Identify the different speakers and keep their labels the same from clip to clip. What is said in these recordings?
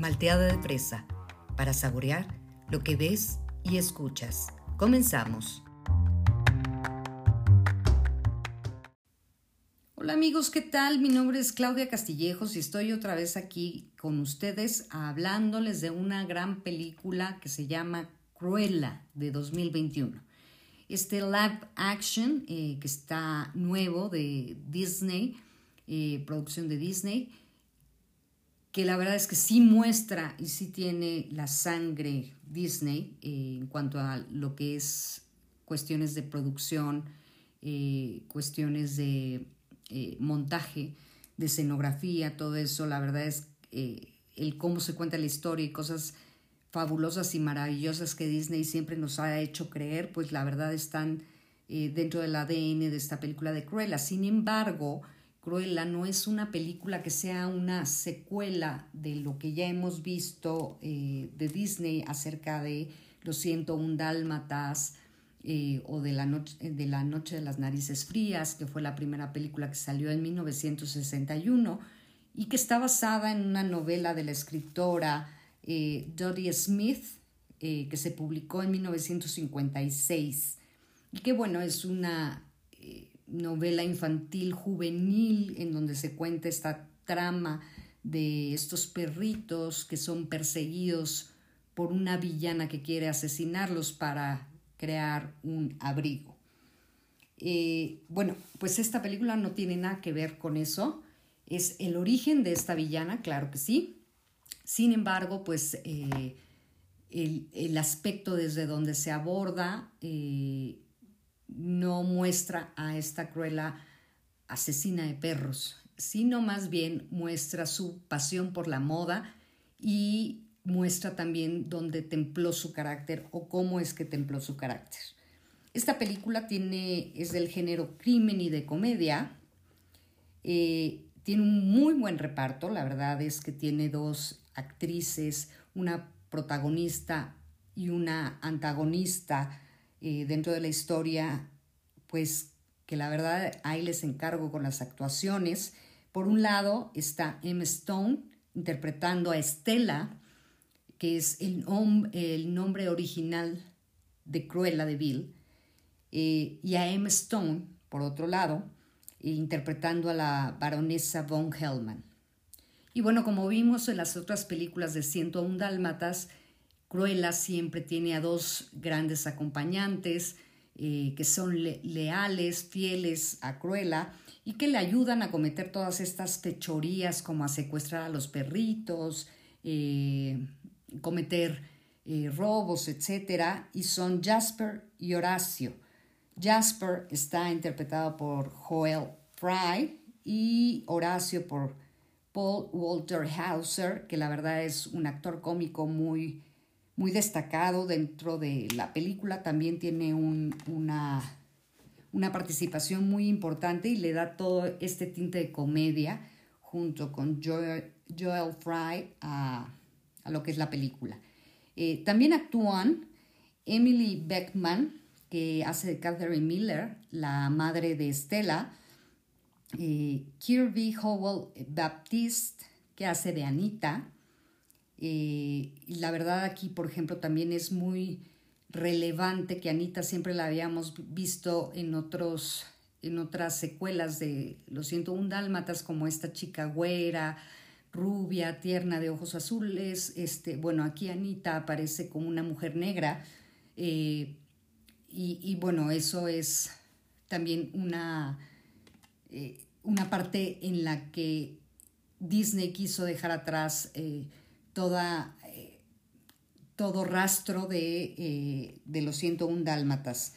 Speaker 1: Malteada de fresa, para saborear lo que ves y escuchas. Comenzamos. Hola amigos, ¿qué tal? Mi nombre es Claudia Castillejos y estoy otra vez aquí con ustedes hablándoles de una gran película que se llama Cruella de 2021. Este live action eh, que está nuevo de Disney, eh, producción de Disney, que la verdad es que sí muestra y sí tiene la sangre Disney eh, en cuanto a lo que es cuestiones de producción, eh, cuestiones de montaje, de escenografía, todo eso, la verdad es el cómo se cuenta la historia y cosas fabulosas y maravillosas que Disney siempre nos ha hecho creer, pues la verdad están dentro del ADN de esta película de Cruella. Sin embargo, Cruella no es una película que sea una secuela de lo que ya hemos visto eh, de Disney acerca de Los 101 Dálmatas eh, o de la, noche, de la Noche de las Narices Frías, que fue la primera película que salió en 1961 y que está basada en una novela de la escritora eh, Dodie Smith, que se publicó en 1956 y que bueno, es una novela infantil juvenil en donde se cuenta esta trama de estos perritos que son perseguidos por una villana que quiere asesinarlos para crear un abrigo. Eh, bueno, pues esta película no tiene nada que ver con eso. Es el origen de esta villana, claro que sí. Sin embargo, pues eh, el, aspecto desde donde se aborda eh, no muestra a esta cruela asesina de perros, sino más bien muestra su pasión por la moda y muestra también dónde templó su carácter o cómo es que templó su carácter. Esta película tiene, es del género crimen y de comedia. Eh, tiene un muy buen reparto, la verdad es que tiene dos actrices, una protagonista y una antagonista dentro de la historia, pues que la verdad ahí les encargo con las actuaciones. Por un lado está Emma Stone interpretando a Estela, que es el, nombre original de Cruella de Vil, eh, y a Emma Stone, por otro lado, interpretando a la baronesa von Hellman. Y bueno, como vimos en las otras películas de 101 Dálmatas, Cruella siempre tiene a dos grandes acompañantes eh, que son leales, fieles a Cruella y que le ayudan a cometer todas estas fechorías como a secuestrar a los perritos, eh, cometer eh, robos, etc. Y son Jasper y Horacio. Jasper está interpretado por Joel Fry y Horacio por Paul Walter Hauser, que la verdad es un actor cómico muy muy destacado dentro de la película, también tiene una, una participación muy importante y le da todo este tinte de comedia junto con Joel, Fry a, lo que es la película. Eh, también actúan Emily Beckman, que hace de Catherine Miller, la madre de Stella, eh, Kirby Howell Baptiste, que hace de Anita, eh, la verdad aquí, por ejemplo, también es muy relevante que Anita siempre la habíamos visto en otros en otras secuelas de Los 101 Dálmatas, como esta chica güera, rubia, tierna, de ojos azules. Este, bueno, aquí Anita aparece como una mujer negra. Eh, y, bueno, eso es también una, eh, una parte en la que Disney quiso dejar atrás toda, eh, todo rastro de, eh, de los 101 dálmatas.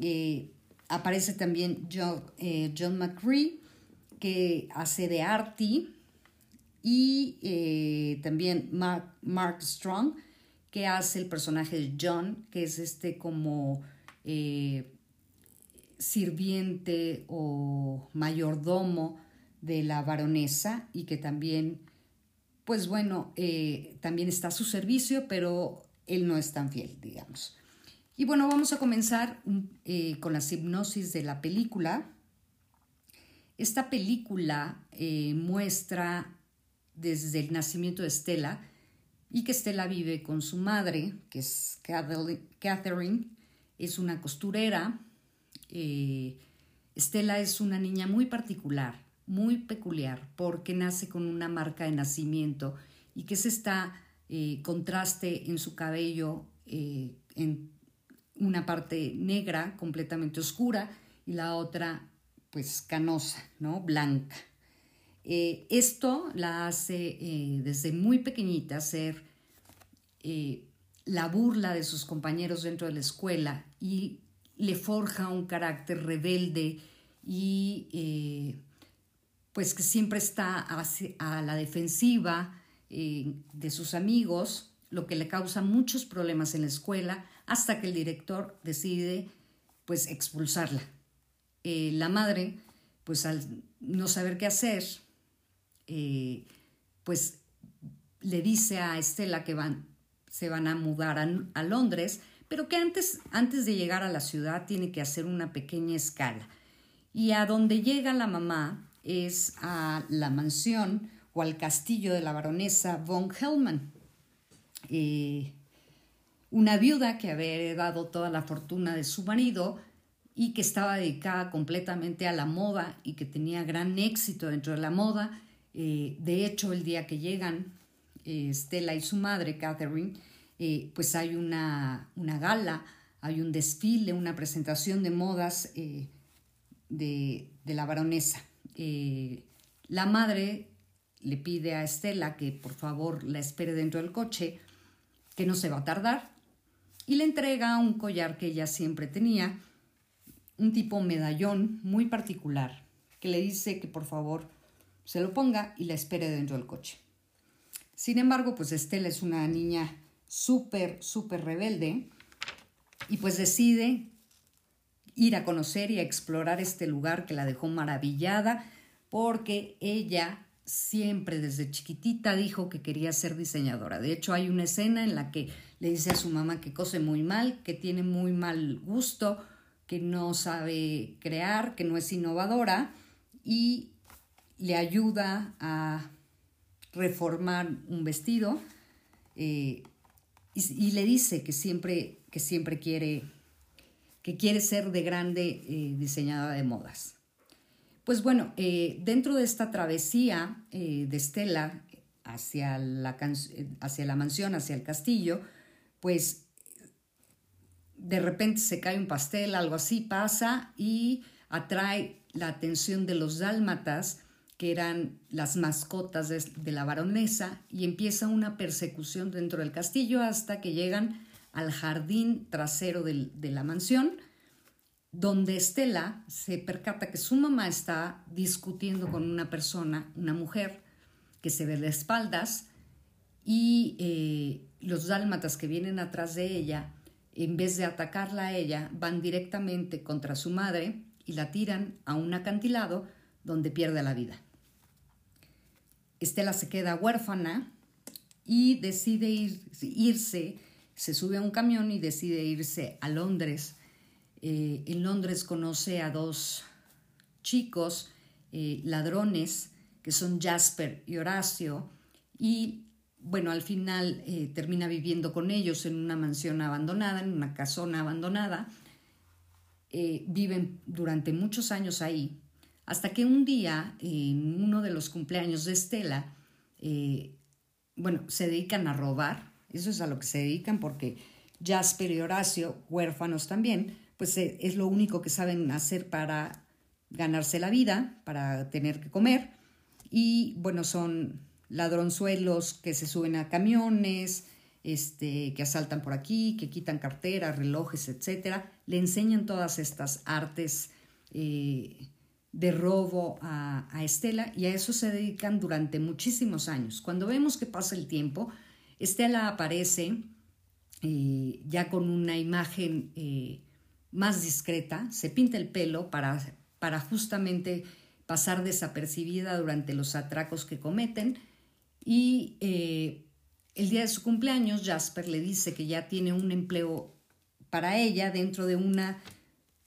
Speaker 1: Eh, aparece también John, John McCree, que hace de Artie, y también Mark, Mark, Strong, que hace el personaje de John, que es este como sirviente o mayordomo de la baronesa y que también pues bueno, eh, también está a su servicio, pero él no es tan fiel, digamos. Y bueno, vamos a comenzar eh, con la hipnosis de la película. Esta película eh, muestra desde el nacimiento de Estela, y que Estela vive con su madre, que es Catherine, es una costurera. Estela es una niña muy particular, muy peculiar, porque nace con una marca de nacimiento y que es este contraste en su cabello, eh, en una parte negra completamente oscura y la otra pues canosa, ¿no? Blanca. Eh, esto la hace desde muy pequeñita ser la burla de sus compañeros dentro de la escuela y le forja un carácter rebelde y pues que siempre está a la defensiva de sus amigos, lo que le causa muchos problemas en la escuela hasta que el director decide pues expulsarla. la madre pues al no saber qué hacer eh, pues le dice a Estela que van, se van a mudar a, Londres, pero que antes, antes de llegar a la ciudad tiene que hacer una pequeña escala. Y a donde llega la mamá es a la mansión o al castillo de la baronesa von Hellman, eh, una viuda que había heredado toda la fortuna de su marido y que estaba dedicada completamente a la moda y que tenía gran éxito dentro de la moda eh, de hecho, el día que llegan eh, Stella y su madre, Catherine, pues hay una, gala, hay un desfile, una presentación de modas de, la baronesa. La madre le pide a Estela que por favor la espere dentro del coche, que no se va a tardar, y le entrega un collar que ella siempre tenía, un tipo medallón muy particular, que le dice que por favor se lo ponga y la espere dentro del coche. Sin embargo, pues Estela es una niña súper, súper rebelde y pues decide ir a conocer y a explorar este lugar que la dejó maravillada porque ella siempre desde chiquitita dijo que quería ser diseñadora. De hecho, hay una escena en la que le dice a su mamá que cose muy mal, que tiene muy mal gusto, que no sabe crear, que no es innovadora y le ayuda a reformar un vestido eh, y, le dice que siempre, que siempre quiere, que quiere ser de grande eh, diseñadora de modas. Pues bueno, eh, dentro de esta travesía de Estela hacia la, hacia la mansión, hacia el castillo, pues de repente se cae un pastel, algo así pasa y atrae la atención de los dálmatas que eran las mascotas de, la baronesa, y empieza una persecución dentro del castillo hasta que llegan al jardín trasero de la mansión, donde Estela se percata que su mamá está discutiendo con una persona, una mujer, que se ve de espaldas, y eh, los dálmatas que vienen atrás de ella, en vez de atacarla a ella, van directamente contra su madre y la tiran a un acantilado donde pierde la vida. Estela se queda huérfana y decide irse, se sube a un camión y decide irse a Londres. Eh, en Londres conoce a dos chicos eh, ladrones que son Jasper y Horacio y bueno, al final eh, termina viviendo con ellos en una mansión abandonada, en una casona abandonada. viven durante muchos años ahí hasta que un día, en uno de los cumpleaños de Estela, bueno, se dedican a robar, eso es a lo que se dedican porque Jasper y Horacio, huérfanos también, pues eh, es lo único que saben hacer para ganarse la vida, para tener que comer. Y bueno, son ladronzuelos que se suben a camiones, este, que asaltan por aquí, que quitan carteras, relojes, etc. Le enseñan todas estas artes eh, de robo a, Estela y a eso se dedican durante muchísimos años. Cuando vemos que pasa el tiempo, Estela aparece eh, ya con una imagen eh, más discreta, se pinta el pelo para, justamente pasar desapercibida durante los atracos que cometen y eh, el día de su cumpleaños Jasper le dice que ya tiene un empleo para ella dentro de una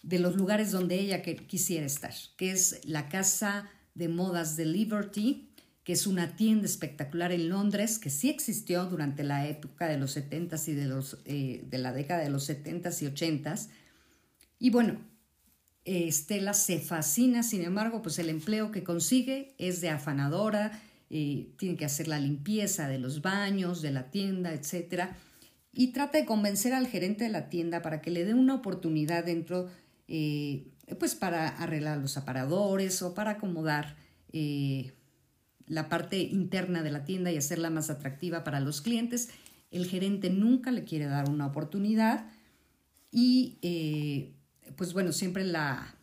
Speaker 1: de los lugares donde ella quisiera estar, que es la casa de modas de Liberty, que es una tienda espectacular en Londres, que sí existió durante la época de los 70s y de, los, eh, de la década de los 70s y 80s. Y bueno, Estela se fascina, sin embargo, pues el empleo que consigue es de afanadora, eh, tiene que hacer la limpieza de los baños, de la tienda, etc. Y trata de convencer al gerente de la tienda para que le dé una oportunidad dentro, eh, pues para arreglar los aparadores o para acomodar la parte interna de la tienda y hacerla más atractiva para los clientes. El gerente nunca le quiere dar una oportunidad y eh, pues bueno, siempre la,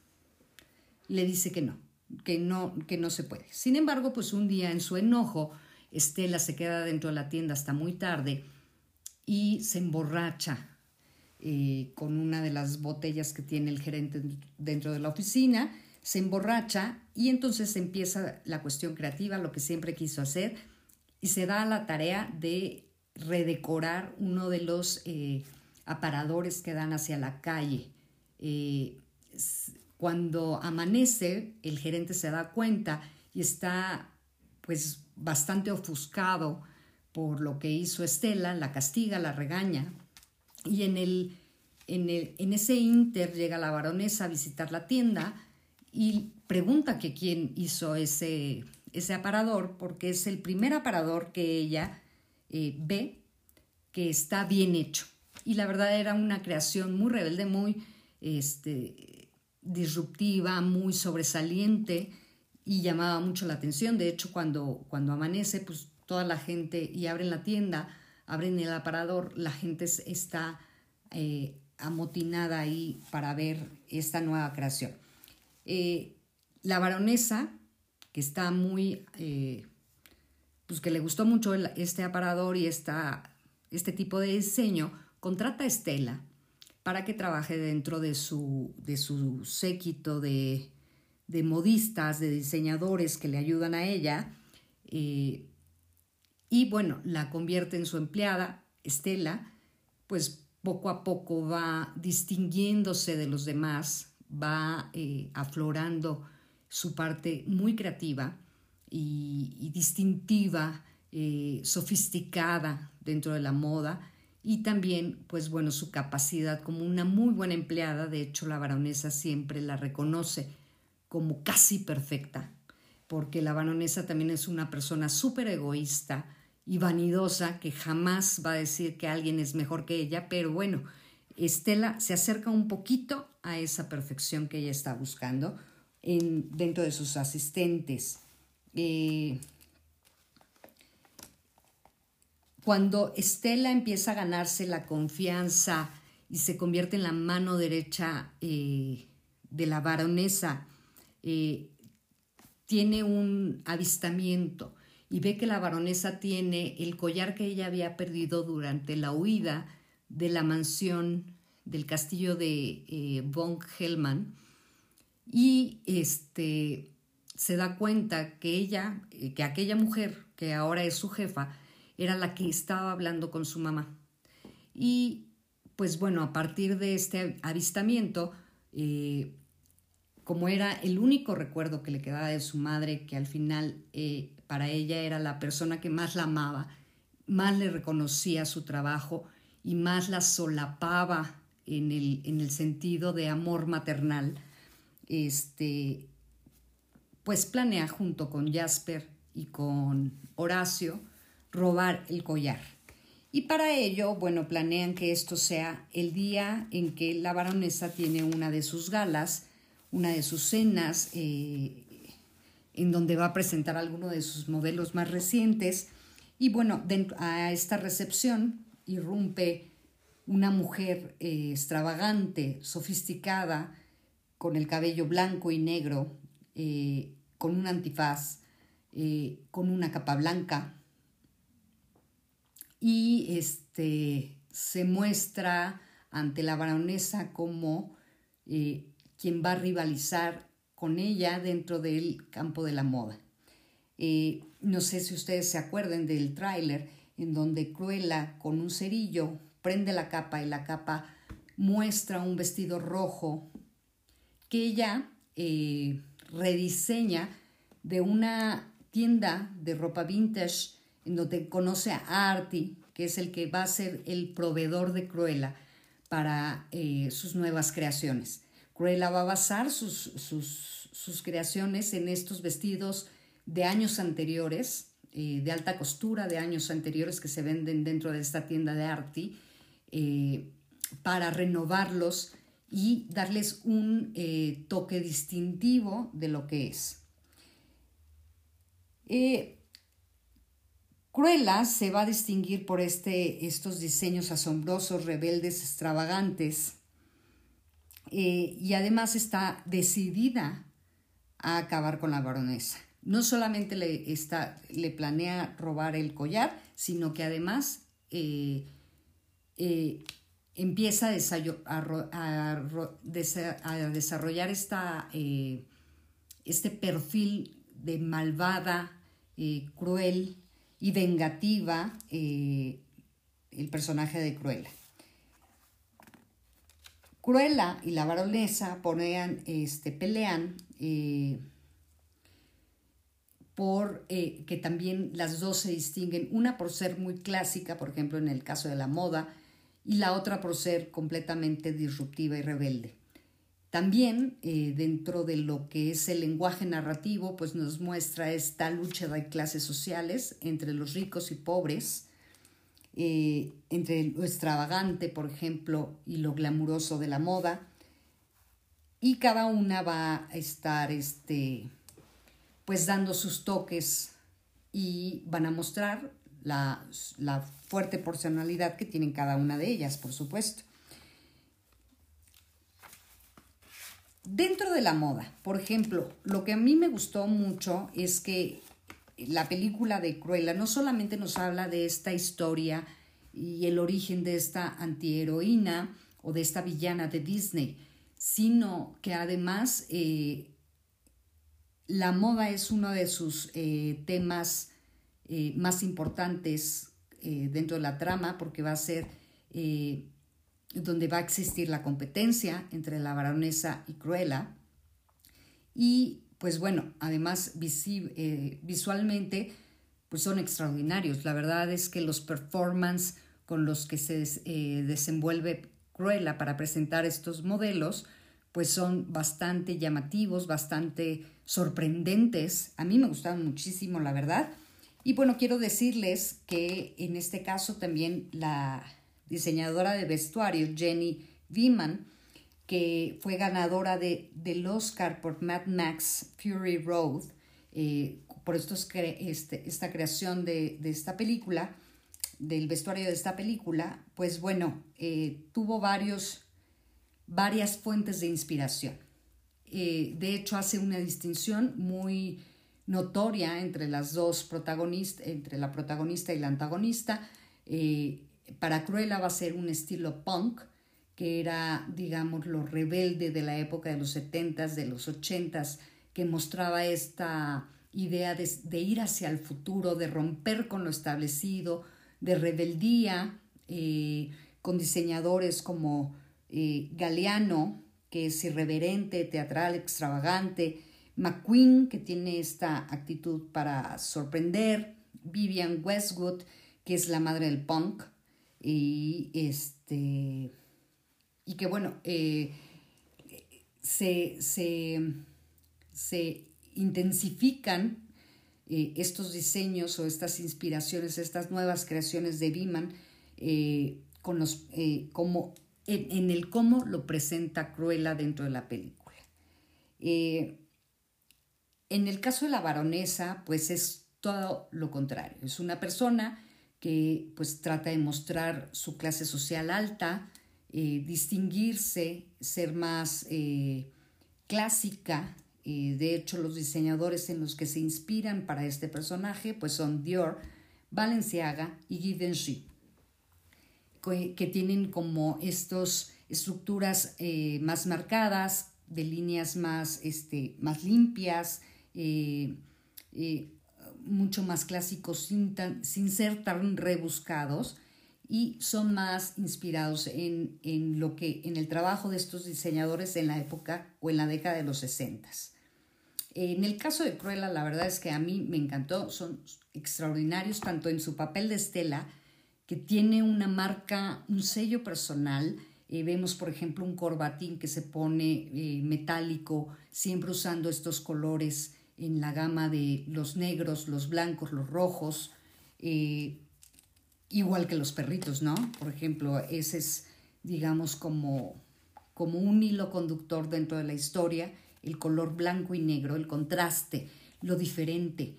Speaker 1: le dice que no, que no, que no se puede. Sin embargo, pues un día en su enojo, Estela se queda dentro de la tienda hasta muy tarde y se emborracha eh, con una de las botellas que tiene el gerente dentro de la oficina se emborracha y entonces empieza la cuestión creativa, lo que siempre quiso hacer, y se da la tarea de redecorar uno de los eh, aparadores que dan hacia la calle. Eh, cuando amanece, el gerente se da cuenta y está pues bastante ofuscado por lo que hizo Estela, la castiga, la regaña, y en, el, en, el, en ese inter llega la baronesa a visitar la tienda, y pregunta que quién hizo ese, ese aparador, porque es el primer aparador que ella eh, ve que está bien hecho. Y la verdad era una creación muy rebelde, muy este, disruptiva, muy sobresaliente y llamaba mucho la atención. De hecho, cuando, cuando amanece, pues toda la gente y abren la tienda, abren el aparador, la gente está eh, amotinada ahí para ver esta nueva creación. Eh, la baronesa, que está muy, eh, pues que le gustó mucho este aparador y esta, este tipo de diseño, contrata a Estela para que trabaje dentro de su, de su séquito de, de modistas, de diseñadores que le ayudan a ella. Eh, y bueno, la convierte en su empleada, Estela, pues poco a poco va distinguiéndose de los demás, va eh, aflorando su parte muy creativa y, distintiva, eh, sofisticada dentro de la moda y también, pues bueno, su capacidad como una muy buena empleada. De hecho, la baronesa siempre la reconoce como casi perfecta, porque la baronesa también es una persona súper egoísta y vanidosa que jamás va a decir que alguien es mejor que ella, pero bueno, Estela se acerca un poquito a esa perfección que ella está buscando en, dentro de sus asistentes. Eh, cuando Estela empieza a ganarse la confianza y se convierte en la mano derecha eh, de la baronesa, eh, tiene un avistamiento y ve que la baronesa tiene el collar que ella había perdido durante la huida de la mansión del castillo de eh, von Hellman y este se da cuenta que ella, eh, que aquella mujer que ahora es su jefa, era la que estaba hablando con su mamá. Y pues bueno, a partir de este avistamiento, eh, como era el único recuerdo que le quedaba de su madre, que al final para ella era la persona que más la amaba, más le reconocía su trabajo y más la solapaba en el, en el sentido de amor maternal, este, pues planea junto con Jasper y con Horacio robar el collar. Y para ello, bueno, planean que esto sea el día en que la baronesa tiene una de sus galas, una de sus cenas, eh, en donde va a presentar alguno de sus modelos más recientes. Y bueno, a esta recepción irrumpe una mujer eh, extravagante, sofisticada, con el cabello blanco y negro, eh, con un antifaz, eh, con una capa blanca. Y este, se muestra ante la baronesa como quien va a rivalizar con ella dentro del campo de la moda. no sé si ustedes se acuerdan del tráiler en donde Cruella con un cerillo prende la capa y la capa muestra un vestido rojo que ella eh, rediseña de una tienda de ropa vintage en donde conoce a Artie, que es el que va a ser el proveedor de Cruella para eh, sus nuevas creaciones. Cruella va a basar sus, sus, creaciones en estos vestidos de años anteriores, eh, de alta costura de años anteriores que se venden dentro de esta tienda de Artie, eh, para renovarlos y darles un toque distintivo de lo que es. Cruella se va a distinguir por este, estos diseños asombrosos, rebeldes, extravagantes, eh, y además está decidida a acabar con la baronesa. No solamente le, está, le planea robar el collar, sino que además eh, eh, empieza a, desarrollar esta, este perfil de malvada, cruel, y vengativa eh, el personaje de Cruella. Cruella y la baronesa ponean, este, pelean eh, por eh, que también las dos se distinguen, una por ser muy clásica, por ejemplo en el caso de la moda, y la otra por ser completamente disruptiva y rebelde. También eh, dentro de lo que es el lenguaje narrativo, pues nos muestra esta lucha de clases sociales entre los ricos y pobres, eh, entre lo extravagante, por ejemplo, y lo glamuroso de la moda. Y cada una va a estar este, pues dando sus toques y van a mostrar la, la fuerte personalidad que tienen cada una de ellas, por supuesto. Dentro de la moda, por ejemplo, lo que a mí me gustó mucho es que la película de Cruella no solamente nos habla de esta historia y el origen de esta antiheroína o de esta villana de Disney, sino que además eh, la moda es uno de sus eh, temas eh, más importantes dentro de la trama porque va a ser donde va a existir la competencia entre la baronesa y Cruella. Y pues bueno, además eh, visualmente pues son extraordinarios. La verdad es que los performances con los que se eh, desenvuelve Cruella para presentar estos modelos pues son bastante llamativos, bastante sorprendentes. A mí me gustaron muchísimo, la verdad. Y bueno, quiero decirles que en este caso también la, diseñadora de vestuario Jenny Viman, que fue ganadora de, del Oscar por Mad Max Fury Road, eh, por estos, este, esta creación de, esta película, del vestuario de esta película, pues bueno, eh, tuvo varios, varias fuentes de inspiración. Eh, de hecho, hace una distinción muy notoria entre las dos protagonistas, entre la protagonista y la antagonista. Para Cruella va a ser un estilo punk, que era, digamos, lo rebelde de la época de los 70s, de los 80s, que mostraba esta idea de, ir hacia el futuro, de romper con lo establecido, de rebeldía, eh, con diseñadores como eh, Galeano, que es irreverente, teatral, extravagante, McQueen, que tiene esta actitud para sorprender, Vivian Westwood, que es la madre del punk, y este y que bueno eh, se, intensifican eh, estos diseños o estas inspiraciones, estas nuevas creaciones de Biman eh, con los, como, en, el cómo lo presenta Cruella dentro de la película. en el caso de la baronesa, pues es todo lo contrario. Es una persona que pues trata de mostrar su clase social alta, eh, distinguirse, ser más eh, clásica. Eh, de hecho, los diseñadores en los que se inspiran para este personaje pues son Dior, Balenciaga y Givenchy, que tienen como estas estructuras más marcadas, de líneas más, este, más limpias, mucho más clásicos sin, sin ser tan rebuscados y son más inspirados en, lo que, en el trabajo de estos diseñadores en la época o en la década de los 60. En el caso de Cruella, la verdad es que a mí me encantó, son extraordinarios tanto en su papel de Estela, que tiene una marca, un sello personal. Eh, vemos, por ejemplo, un corbatín que se pone eh, metálico, siempre usando estos colores en la gama de los negros, los blancos, los rojos, eh, igual que los perritos, ¿no? Por ejemplo, ese es, digamos, como, como un hilo conductor dentro de la historia, el color blanco y negro, el contraste, lo diferente,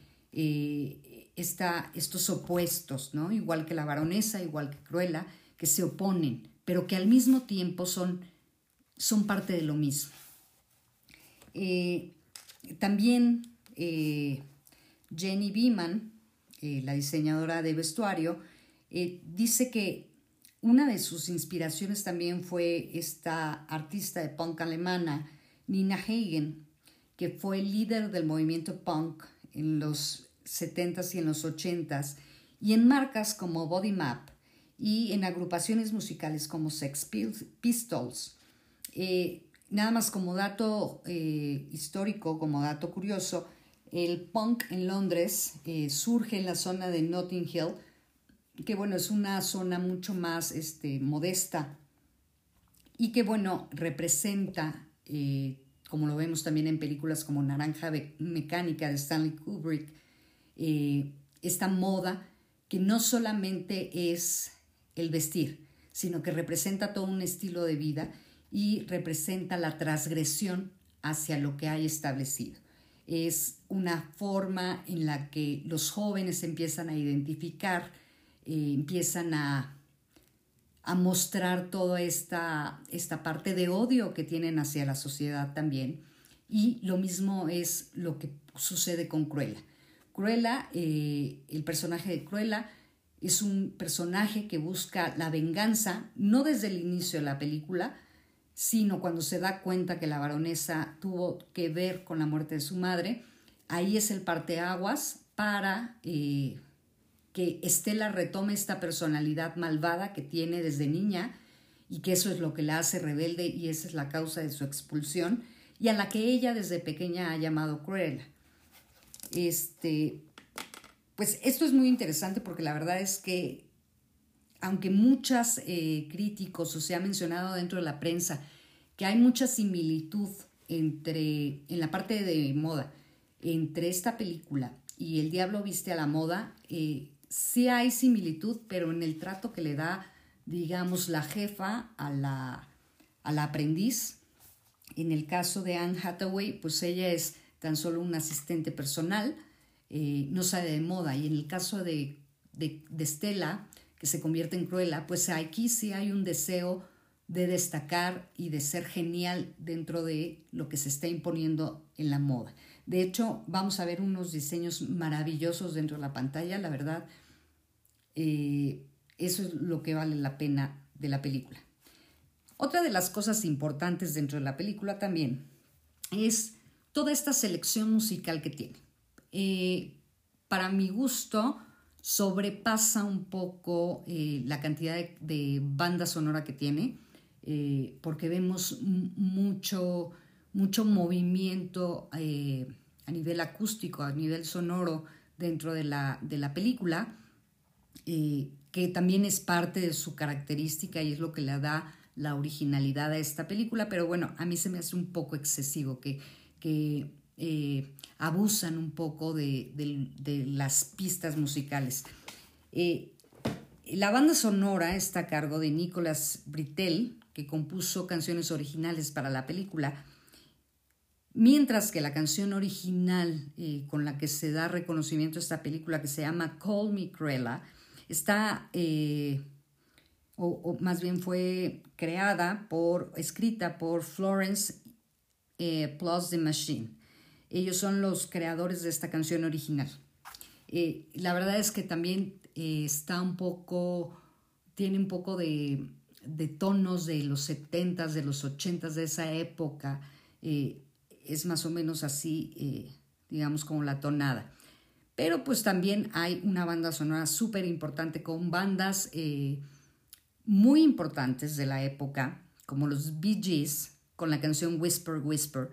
Speaker 1: estos opuestos, ¿no? Igual que la baronesa, igual que Cruella, que se oponen, pero que al mismo tiempo son, son parte de lo mismo. Eh, también eh, Jenny Beeman, eh, la diseñadora de vestuario, dice que una de sus inspiraciones también fue esta artista de punk alemana, Nina Hagen, que fue líder del movimiento punk en los 70s y en los 80s, y en marcas como Body Map y en agrupaciones musicales como Sex Pistols. nada más como dato histórico, como dato curioso, el punk en Londres eh, surge en la zona de Notting Hill, que bueno, es una zona mucho más este, modesta y que bueno, representa, eh, como lo vemos también en películas como Naranja Mecánica de Stanley Kubrick, eh, esta moda que no solamente es el vestir, sino que representa todo un estilo de vida y representa la transgresión hacia lo que hay establecido es una forma en la que los jóvenes empiezan a identificar, eh, empiezan a, a, mostrar toda esta, esta parte de odio que tienen hacia la sociedad también. Y lo mismo es lo que sucede con Cruella. Cruella, eh, el personaje de Cruella, es un personaje que busca la venganza, no desde el inicio de la película, sino cuando se da cuenta que la baronesa tuvo que ver con la muerte de su madre, ahí es el parteaguas para eh, que Estela retome esta personalidad malvada que tiene desde niña y que eso es lo que la hace rebelde y esa es la causa de su expulsión y a la que ella desde pequeña ha llamado cruel. Este, pues esto es muy interesante porque la verdad es que aunque muchos eh, críticos o se ha mencionado dentro de la prensa que hay mucha similitud entre, en la parte de moda, entre esta película y El Diablo Viste a la Moda, eh, sí hay similitud, pero en el trato que le da, digamos, la jefa a la, a la aprendiz. En el caso de Anne Hathaway, pues ella es tan solo un asistente personal, eh, no sabe de moda. Y en el caso de, de, de Stella, que se convierte en Cruella, pues aquí sí hay un deseo de destacar y de ser genial dentro de lo que se está imponiendo en la moda. De hecho, vamos a ver unos diseños maravillosos dentro de la pantalla, la verdad, eh, eso es lo que vale la pena de la película. Otra de las cosas importantes dentro de la película también es toda esta selección musical que tiene. Eh, para mi gusto, sobrepasa un poco eh, la cantidad de, banda sonora que tiene, eh, porque vemos mucho, mucho movimiento a nivel acústico, a nivel sonoro dentro de la, de la película, que también es parte de su característica y es lo que le da la originalidad a esta película, pero bueno, a mí se me hace un poco excesivo que, que eh, abusan un poco de, las pistas musicales. Eh, la banda sonora está a cargo de Nicolas Britell, que compuso canciones originales para la película, mientras que la canción original eh, con la que se da reconocimiento a esta película, que se llama Call Me Cruella, está, o, o, más bien fue creada por, escrita por Florence Plus the Machine. Ellos son los creadores de esta canción original. Eh, la verdad es que también eh, está un poco, tiene un poco de, tonos de los 70s, de los 80s, de esa época. Eh, es más o menos así, digamos, como la tonada. Pero pues también hay una banda sonora súper importante con bandas muy importantes de la época, como los Bee Gees, con la canción Whisper Whisper.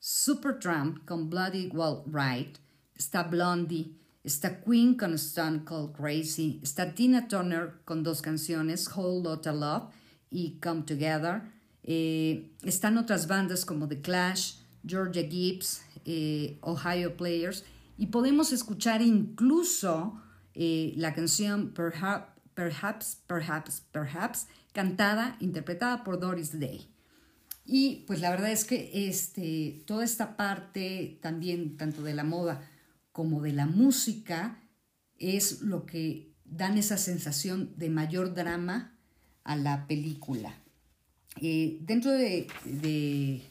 Speaker 1: Supertramp con Bloody Well Right, está Blondie, está Queen con Stone Cold Crazy, está Tina Turner con dos canciones, Whole Lotta Love y Come Together, eh, están otras bandas como The Clash, Georgia Gibbs, eh, Ohio Players, y podemos escuchar incluso eh, la canción Perhaps, Perhaps, Perhaps, Perhaps, cantada, interpretada por Doris Day. Y pues la verdad es que este, toda esta parte también, tanto de la moda como de la música, es lo que dan esa sensación de mayor drama a la película. Eh, dentro de, de,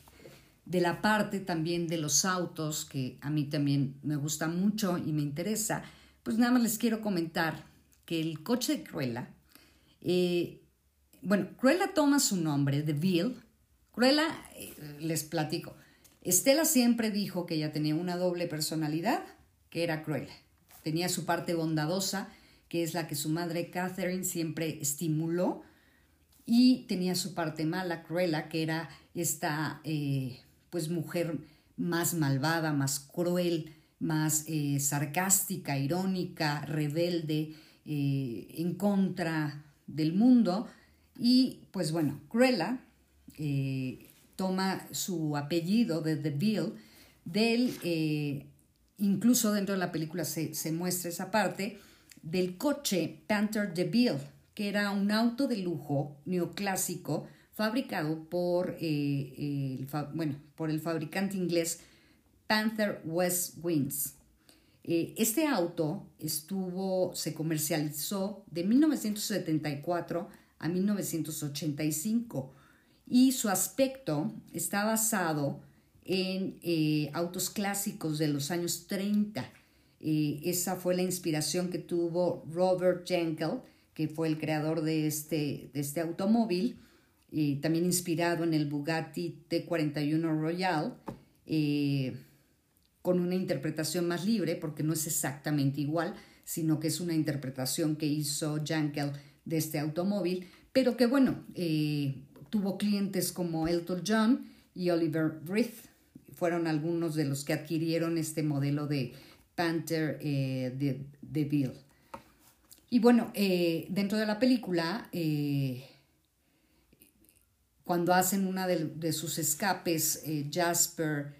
Speaker 1: la parte también de los autos, que a mí también me gusta mucho y me interesa, pues nada más les quiero comentar que el coche de Cruella, eh, bueno, Cruella toma su nombre de Bill. Cruella, eh, les platico, Estela siempre dijo que ella tenía una doble personalidad, que era Cruella. Tenía su parte bondadosa, que es la que su madre Catherine siempre estimuló, y tenía su parte mala, Cruella, que era esta eh, pues mujer más malvada, más cruel, más eh, sarcástica, irónica, rebelde, en contra del mundo. Y pues bueno, Cruella toma su apellido de Bill del, incluso dentro de la película se, se muestra esa parte, del coche Panther de Bill, que era un auto de lujo neoclásico fabricado por, eh, el, bueno, por el fabricante inglés Panther West Winds. Eh, este auto estuvo, se comercializó de 1974 a 1985 y su aspecto está basado en eh, autos clásicos de los años 30. esa fue la inspiración que tuvo Robert Jenkel que fue el creador de este, este automóvil, y también inspirado en el Bugatti T41 Royal, eh, con una interpretación más libre, porque no es exactamente igual, sino que es una interpretación que hizo Jankel de este automóvil, pero que bueno, eh, tuvo clientes como Elton John y Oliver Reed, fueron algunos de los que adquirieron este modelo de Panther eh, de, de Bill. Y bueno, eh, dentro de la película, eh, cuando hacen una de, sus escapes, eh, Jasper,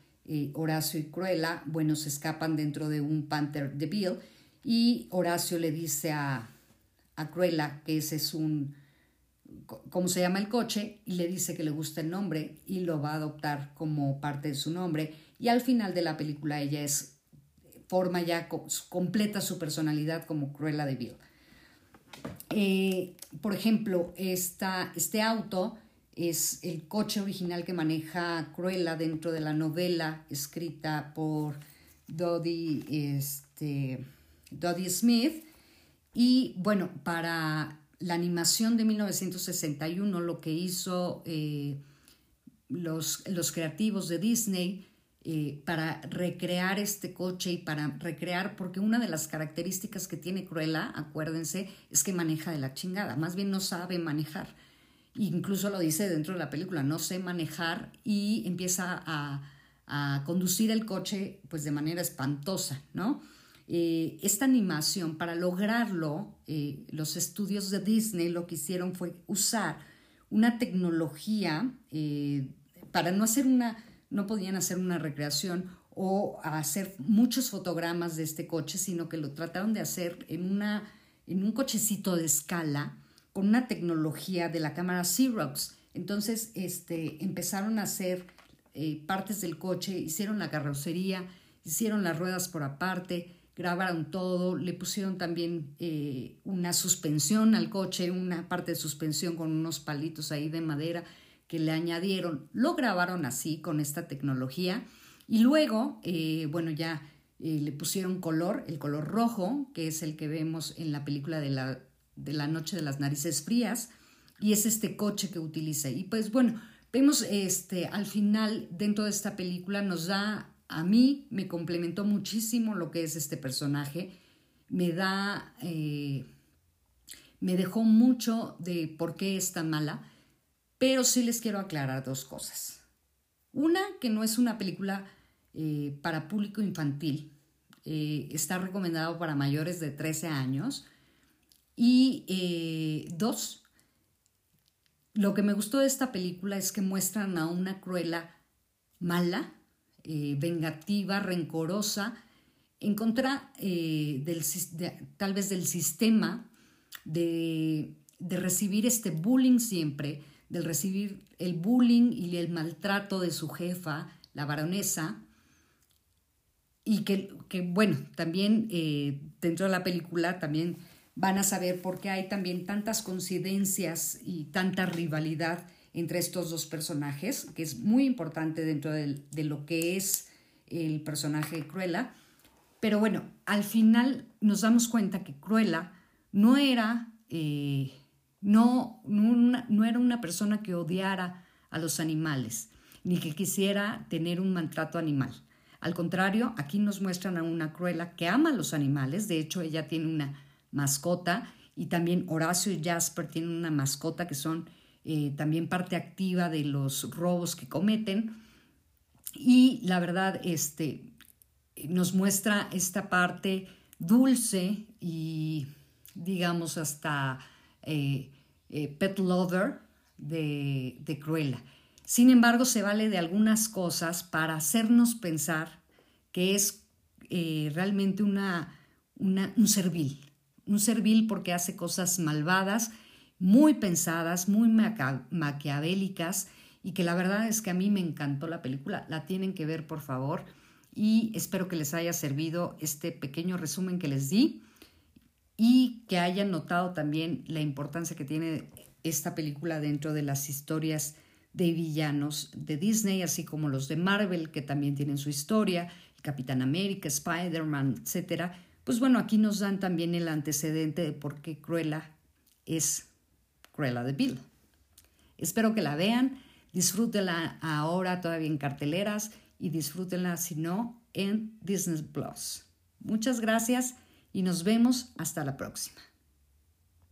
Speaker 1: Horacio y Cruella, bueno, se escapan dentro de un Panther de Bill y Horacio le dice a, a Cruella que ese es un, ¿cómo se llama el coche? Y le dice que le gusta el nombre y lo va a adoptar como parte de su nombre. Y al final de la película ella es, forma ya, completa su personalidad como Cruella de Bill. Eh, por ejemplo, este auto es el coche original que maneja Cruella dentro de la novela escrita por Dodie, este, Smith. Y bueno, para la animación de 1961, lo que hizo eh, los, los creativos de Disney eh, para recrear este coche y para recrear, porque una de las características que tiene Cruella, acuérdense, es que maneja de la chingada, más bien no sabe manejar. Incluso lo dice dentro de la película, no sé manejar y empieza a, conducir el coche pues de manera espantosa, ¿no? Eh, esta animación, para lograrlo, eh, los estudios de Disney lo que hicieron fue usar una tecnología para no hacer una no podían hacer una recreación o hacer muchos fotogramas de este coche, sino que lo trataron de hacer en, una, en un cochecito de escala con una tecnología de la cámara Xerox. Entonces este, empezaron a hacer eh, partes del coche, hicieron la carrocería, hicieron las ruedas por aparte, grabaron todo, le pusieron también eh, una suspensión al coche, una parte de suspensión con unos palitos ahí de madera que le añadieron, lo grabaron así con esta tecnología y luego, eh, bueno, ya eh, le pusieron color, el color rojo, que es el que vemos en la película de la, de la Noche de las Narices Frías, y es este coche que utiliza. Y pues bueno, vemos este, al final dentro de esta película nos da, a mí me complementó muchísimo lo que es este personaje, me da, eh, me dejó mucho de por qué es tan mala pero sí les quiero aclarar dos cosas. Una, que no es una película eh, para público infantil, eh, está recomendado para mayores de 13 años. Y dos, lo que me gustó de esta película es que muestran a una cruela mala, vengativa, rencorosa, en contra del, tal vez del sistema de, de recibir este bullying siempre, de recibir el bullying y el maltrato de su jefa, la baronesa, y que, bueno, también eh, dentro de la película también van a saber por qué hay también tantas coincidencias y tanta rivalidad entre estos dos personajes, que es muy importante dentro de, lo que es el personaje de Cruella. Pero bueno, al final nos damos cuenta que Cruella no era, eh, no, no era una persona que odiara a los animales, ni que quisiera tener un maltrato animal. Al contrario, aquí nos muestran a una Cruella que ama a los animales, de hecho ella tiene una mascota y también Horacio y Jasper tienen una mascota que son eh, también parte activa de los robos que cometen. Y la verdad, este, nos muestra esta parte dulce y digamos hasta eh, eh, pet lover de, de Cruella. Sin embargo, se vale de algunas cosas para hacernos pensar que es eh, realmente una, un servil, un servil porque hace cosas malvadas, muy pensadas, muy maquiavélicas y que la verdad es que a mí me encantó la película, la tienen que ver por favor y espero que les haya servido este pequeño resumen que les di y que hayan notado también la importancia que tiene esta película dentro de las historias de villanos de Disney, así como los de Marvel, que también tienen su historia, Capitán América, Spider-Man, etc. Pues bueno, aquí nos dan también el antecedente de por qué Cruella es Cruella de Bill. Espero que la vean, disfrútenla ahora todavía en carteleras y disfrútenla si no en Disney Plus. Muchas gracias y nos vemos hasta la próxima.